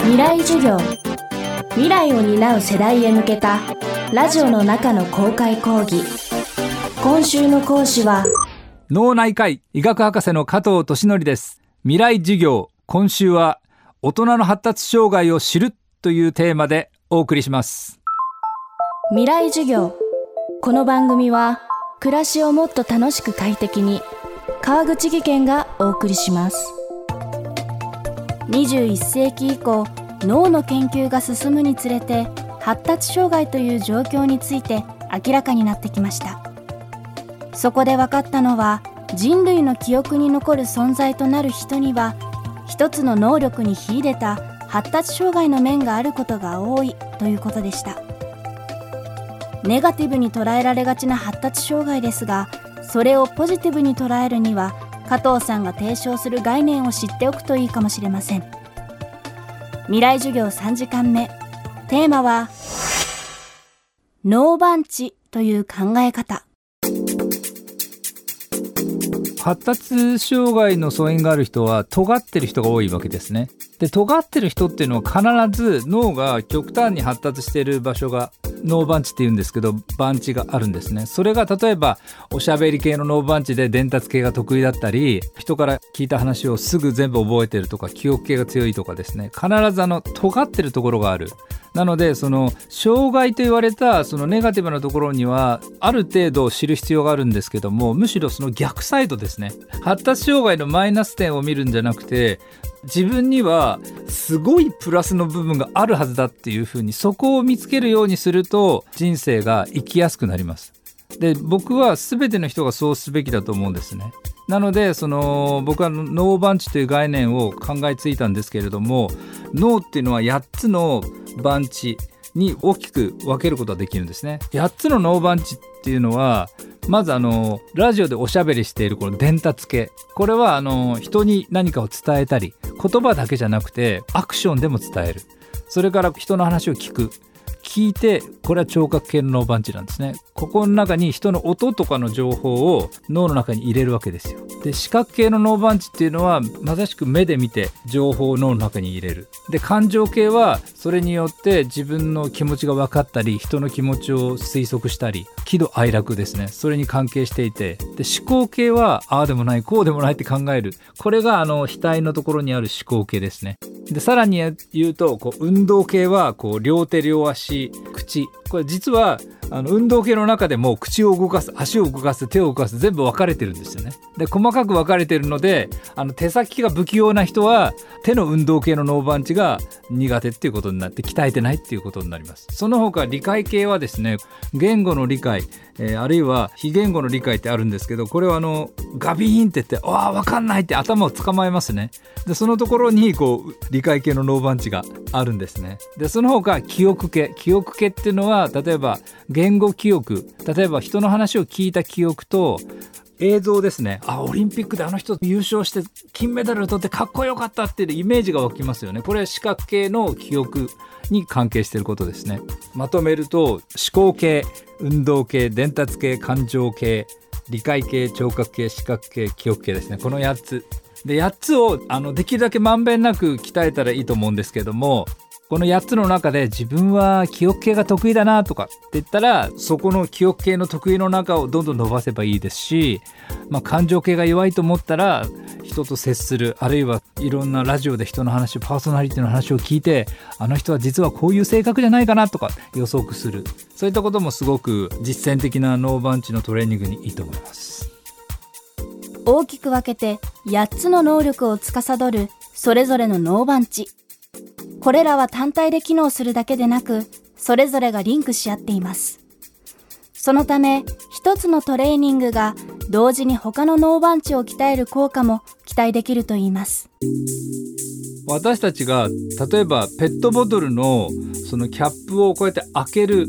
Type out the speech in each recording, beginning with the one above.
未来授業。未来を担う世代へ向けたラジオの中の公開講義。今週の講師は脳内科医医学博士の加藤俊則です。未来授業。今週は大人の発達障害を知るというテーマでお送りします。未来授業。この番組は暮らしをもっと楽しく快適に川口義賢がお送りします21世紀以降脳の研究が進むにつれて発達障害という状況について明らかになってきました。そこで分かったのは人類の記憶に残る存在となる人には一つの能力に秀でた発達障害の面があることが多いということでした。ネガティブに捉えられがちな発達障害ですがそれをポジティブに捉えるには加藤さんが提唱する概念を知っておくといいかもしれません。未来授業3時間目。テーマは脳番地という考え方。発達障害の素因がある人は尖ってる人が多いわけですね。で尖ってる人っていうのは必ず脳が極端に発達している場所が脳番地って言うんですけど番地があるんですね。それが例えばおしゃべり系の脳番地で伝達系が得意だったり人から聞いた話をすぐ全部覚えてるとか記憶系が強いとかですね。必ずあの尖ってるところがある。なのでその障害と言われたそのネガティブなところにはある程度知る必要があるんですけどもむしろその逆サイドですね。発達障害のマイナス点を見るんじゃなくて自分にはすごいプラスの部分があるはずだっていうふうにそこを見つけるようにすると人生が生きやすくなります。で僕は全ての人がそうすべきだと思うんですね。なのでその僕は脳番地という概念を考えついたんですけれども脳っていうのは8つの番地に大きく分けることができるんですね。8つの脳番地っていうのはまずあのラジオでおしゃべりしているこの伝達系。これはあの人に何かを伝えたり言葉だけじゃなくてアクションでも伝える。それから人の話を聞く。聞いてこれは聴覚系の脳番地なんですね。ここの中に人の音とかの情報を脳の中に入れるわけですよ。で視覚系の脳番地っていうのはまさしく目で見て情報を脳の中に入れる。で感情系はそれによって自分の気持ちが分かったり人の気持ちを推測したり喜怒哀楽ですね。それに関係していて。で思考系はああでもないこうでもないって考える。これがあの額のところにある思考系ですね。でさらに言うとこう運動系はこう両手両足口これ実はあの運動系の中でも口を動かす足を動かす手を動かす全部分かれてるんですよね。で細かく分かれているのであの手先が不器用な人は手の運動系の脳番地が苦手っていうことになって鍛えてないっていうことになります。その他理解系はですね言語の理解、えー、あるいは非言語の理解ってあるんですけどこれはあのガビーンって言って「ああ分かんない」って頭を捕まえますね。でそのところにこう理解系の脳番地があるんですね。でその他記憶系記憶系っていうのは例えば言語記憶例えば人の話を聞いた記憶と映像ですね。あオリンピックであの人優勝して金メダルを取ってかっこよかったっていうイメージが湧きますよね。これは視覚系の記憶に関係していることですね。まとめると思考系運動系伝達系感情系理解系聴覚系視覚系記憶系ですね。この8つ。で8つをあのできるだけまんべんなく鍛えたらいいと思うんですけどもこの8つの中で自分は記憶系が得意だなとかって言ったらそこの記憶系の得意の中をどんどん伸ばせばいいですし、まあ、感情系が弱いと思ったら人と接するあるいはいろんなラジオで人の話パーソナリティの話を聞いてあの人は実はこういう性格じゃないかなとか予測する。そういったこともすごく実践的なノーバンチのトレーニングにいいと思います。大きく分けて8つの能力を司るそれぞれのノーバンチ。これらは単体で機能するだけでなく、それぞれがリンクし合っています。そのため、一つのトレーニングが同時に他の脳番地を鍛える効果も期待できるといいます。私たちが例えばペットボトルのそのキャップをこうやって開ける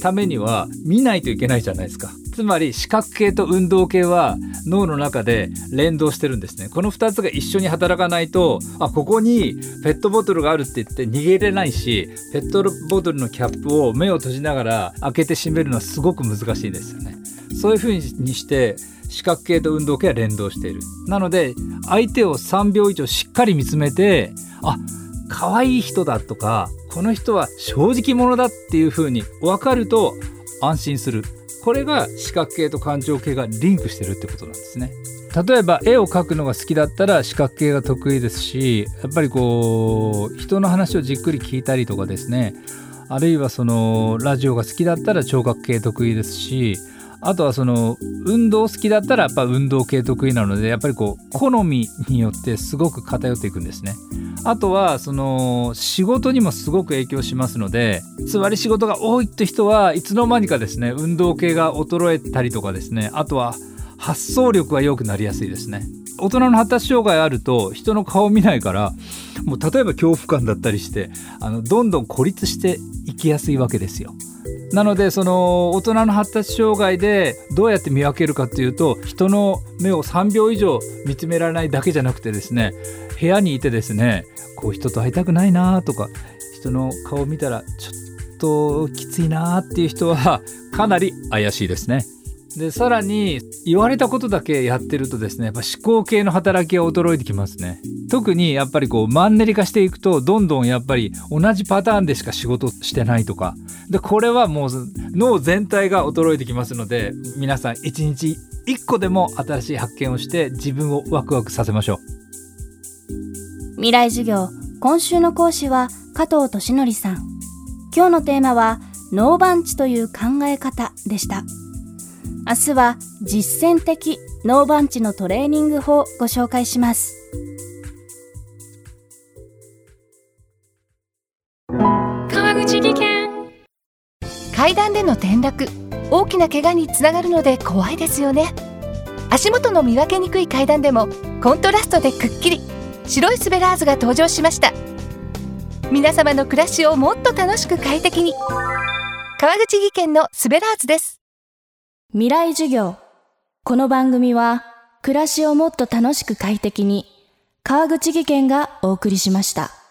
ためには見ないといけないじゃないですか。つまり視覚系と運動系は脳の中で連動してるんですね。この2つが一緒に働かないとあここにペットボトルがあるって言って逃げれないしペットボトルのキャップを目を閉じながら開けて閉めるのはすごく難しいですよね。そういう風にして視覚系と運動系は連動している。なので相手を3秒以上しっかり見つめてあ可愛い人だとかこの人は正直者だっていう風に分かると安心する。これが視覚系と感情系がリンクしてるってことなんですね。例えば絵を描くのが好きだったら視覚系が得意ですしやっぱりこう人の話をじっくり聞いたりとかですね。あるいはそのラジオが好きだったら聴覚系得意ですしあとはその運動好きだったらやっぱ運動系得意なのでやっぱりこう好みによってすごく偏っていくんですね。あとはその仕事にもすごく影響しますのでつまり仕事が多いって人はいつの間にかですね運動系が衰えたりとかですねあとは発想力が良くなりやすいですね。大人の発達障害あると人の顔を見ないからもう例えば恐怖感だったりしてあのどんどん孤立していきやすいわけですよ。なのでその大人の発達障害でどうやって見分けるかっていうと人の目を3秒以上見つめられないだけじゃなくてですね部屋にいてですねこう人と会いたくないなとか人の顔を見たらちょっときついなっていう人はかなり怪しいですね。でさらに言われたことだけやってるとですねやっぱ思考系の働きが衰えてきますね。特にやっぱりこうマンネリ化していくとどんどんやっぱり同じパターンでしか仕事してないとか。でこれはもう脳全体が衰えてきますので皆さん一日一個でも新しい発見をして自分をワクワクさせましょう。未来授業今週の講師は加藤俊則さん。今日のテーマは脳番地という考え方でした。明日は実践的脳番地のトレーニング法をご紹介します。川口技研。階段での転落大きな怪我につながるので怖いですよね。足元の見分けにくい階段でもコントラストでくっきり白いスベラーズが登場しました。皆様の暮らしをもっと楽しく快適に。川口技研のスベラーズです未来授業この番組は暮らしをもっと楽しく快適に川口義賢がお送りしました。